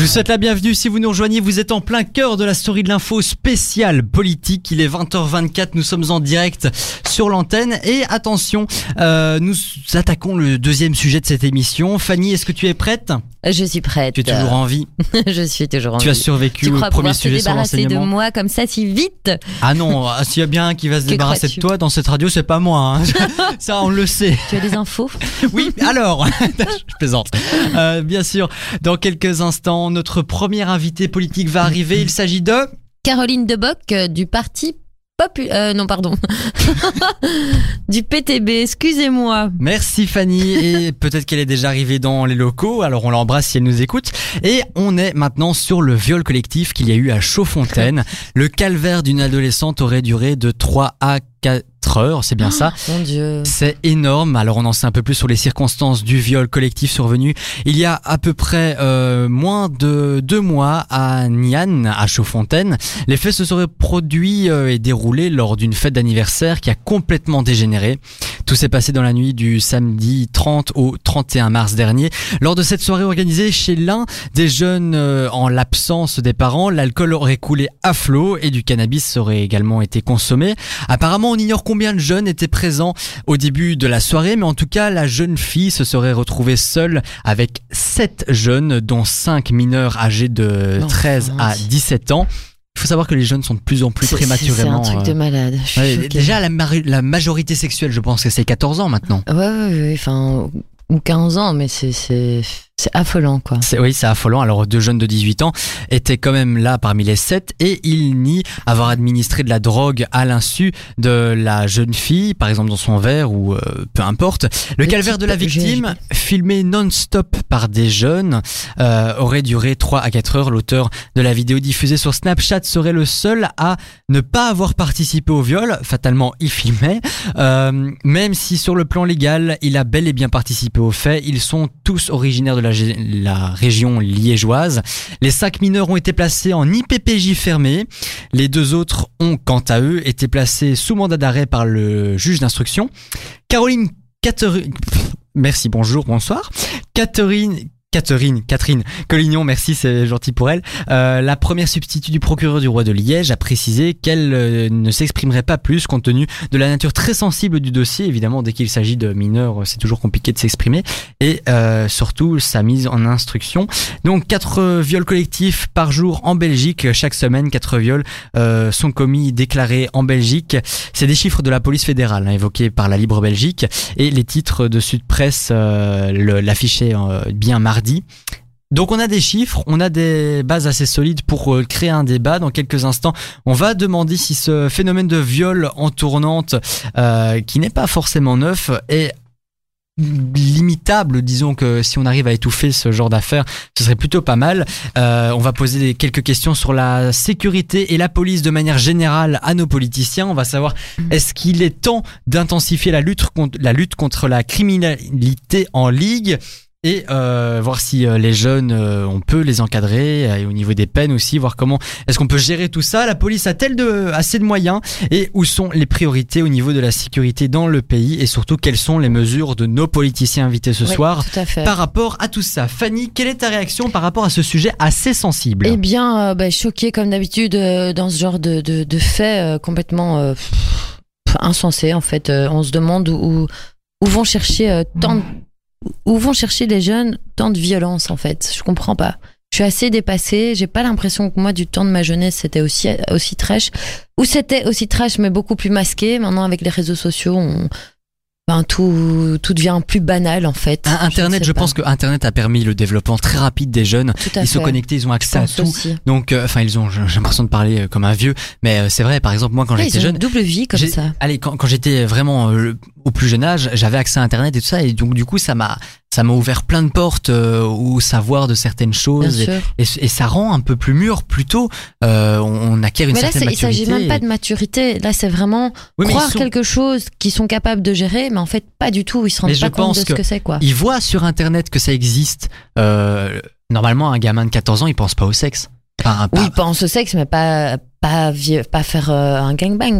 Je vous souhaite la bienvenue si vous nous rejoignez. Vous êtes en plein cœur de la story de l'info spéciale politique. Il est 20h24. Nous sommes en direct sur l'antenne. Et attention, euh, nous attaquons le deuxième sujet de cette émission. Fanny, est-ce que tu es prête? Je suis prête. Tu es toujours en vie. Je suis toujours en Tu as vie. survécu Tu au premier sujet sur débarrasser de l'enseignement? moi comme ça si vite? Ah non, ah, s'il y a bien un qui va se Que débarrasser de toi dans cette radio, c'est pas moi. hein. Ça, on le sait. Tu as des infos? Oui, alors, je plaisante. Euh, bien sûr, dans quelques instants, notre premier invité politique va arriver. Il s'agit de... Caroline Deboc euh, du parti Popu... euh, non, pardon. du PTB, excusez-moi. Merci Fanny et peut-être qu'elle est déjà arrivée dans les locaux, alors on l'embrasse si elle nous écoute. Et on est maintenant sur le viol collectif qu'il y a eu à Chaudfontaine. Le calvaire d'une adolescente aurait duré de 3 à 4 heures, c'est bien ça. Mon Dieu. C'est énorme. Alors on en sait un peu plus sur les circonstances du viol collectif survenu il y a à peu près euh, moins de deux mois à Nian, à Chaudfontaine. Les faits se seraient produits euh, et déroulés lors d'une fête d'anniversaire qui a complètement dégénéré. Tout s'est passé dans la nuit du samedi 30 au 31 mars dernier. Lors de cette soirée organisée chez l'un des jeunes euh, en l'absence des parents, l'alcool aurait coulé à flot et du cannabis aurait également été consommé. Apparemment, on ignore combien de jeunes étaient présents au début de la soirée, mais en tout cas, la jeune fille se serait retrouvée seule avec sept jeunes, dont cinq mineurs âgés de L'enfance. 13 à 17 ans. Il faut savoir que les jeunes sont de plus en plus C'est- C'est prématurément. un truc de euh, malade. Je suis ouais, choquée. déjà, la, la majorité sexuelle, je pense que c'est 14 ans maintenant. Ouais, ouais, ouais, enfin, ou 15 ans, mais c'est, c'est, affolant, quoi. C'est- Oui, c'est affolant. Alors, deux jeunes de 18 ans étaient quand même là parmi les sept et ils nient avoir administré de la drogue à l'insu de la jeune fille, par exemple dans son verre ou euh, peu importe. Le, Le calvaire de la victime, filmé non-stop par des jeunes, euh, aurait duré 3 à 4 heures. L'auteur de la vidéo diffusée sur Snapchat serait le seul à ne pas avoir participé au viol. Fatalement, il filmait. Euh, même si sur le plan légal, il a bel et bien participé aux faits, ils sont tous originaires de la, la région liégeoise. Les cinq mineurs ont été placés en IPPJ fermé. Les deux autres ont, quant à eux, été placés sous mandat d'arrêt par le juge d'instruction. Caroline Catherine... Merci, bonjour, bonsoir. Catherine... Catherine, Catherine Collignon, merci, c'est gentil pour elle. Euh, la première substitut du procureur du roi de Liège a précisé qu'elle euh, ne s'exprimerait pas plus compte tenu de la nature très sensible du dossier. Évidemment, dès qu'il s'agit de mineurs, c'est toujours compliqué de s'exprimer. Et euh, surtout, sa mise en instruction. Donc, quatre euh, viols collectifs par jour en Belgique. Chaque semaine, quatre viols euh, sont commis, déclarés en Belgique. C'est des chiffres de la police fédérale, hein, évoqués par la Libre Belgique. Et les titres de Sud Presse euh, l'affichaient euh, bien mardi. Donc on a des chiffres, on a des bases assez solides pour euh, créer un débat. Dans quelques instants, on va demander si ce phénomène de viol en tournante, euh, qui n'est pas forcément neuf, est limitable, disons que si on arrive à étouffer ce genre d'affaires, ce serait plutôt pas mal. Euh, on va poser quelques questions sur la sécurité et la police de manière générale à nos politiciens. On va savoir est-ce qu'il est temps d'intensifier la lutte contre la criminalité en ligue? Et euh, voir si euh, les jeunes, euh, on peut les encadrer euh, et au niveau des peines aussi, voir comment est-ce qu'on peut gérer tout ça. La police a-t-elle de, assez de moyens et où sont les priorités au niveau de la sécurité dans le pays et surtout quelles sont les mesures de nos politiciens invités ce Oui, soir Tout à fait. par rapport à tout ça. Fanny, quelle est ta réaction par rapport à ce sujet assez sensible? Eh bien, euh, bah, choquée comme d'habitude euh, dans ce genre de, de, de faits euh, complètement euh, insensés en fait. Euh, on se demande où, où vont chercher euh, tant de- où vont chercher les jeunes tant de violence en fait? Je comprends pas. Je suis assez dépassée. J'ai pas l'impression que moi du temps de ma jeunesse c'était aussi aussi trash ou c'était aussi trash mais beaucoup plus masqué. Maintenant avec les réseaux sociaux, on, ben, tout tout devient plus banal en fait. Ah, Internet, ne je, pense que Internet a permis le développement très rapide des jeunes. Tout à Ils se fait. connectent, ils ont accès à tout. aussi. Donc, euh, enfin, ils ont. J'ai l'impression de parler euh, comme un vieux, mais euh, c'est vrai. Par exemple, moi, quand Ouais, j'étais jeune, une double vie comme ça. Allez, quand, quand j'étais vraiment euh, au plus jeune âge, j'avais accès à Internet et tout ça, et donc du coup, ça m'a, ça m'a ouvert plein de portes euh, au savoir de certaines choses, et, sûr. et, et ça rend un peu plus mûr, plutôt. Euh, on, on acquiert une Mais là, certaine c'est- il maturité. s'agit même pas de maturité. Là, c'est vraiment Oui, croire sont- quelque chose qu'ils sont capables de gérer, mais en fait, pas du tout. Ils se rendent Mais pas compte pense de ce que que c'est, quoi. Ils voient sur Internet que ça existe. Euh, normalement, un gamin de 14 ans, il pense pas au sexe. Enfin, Oui, pas- pensent au sexe, mais pas, pas faire euh, un gangbang,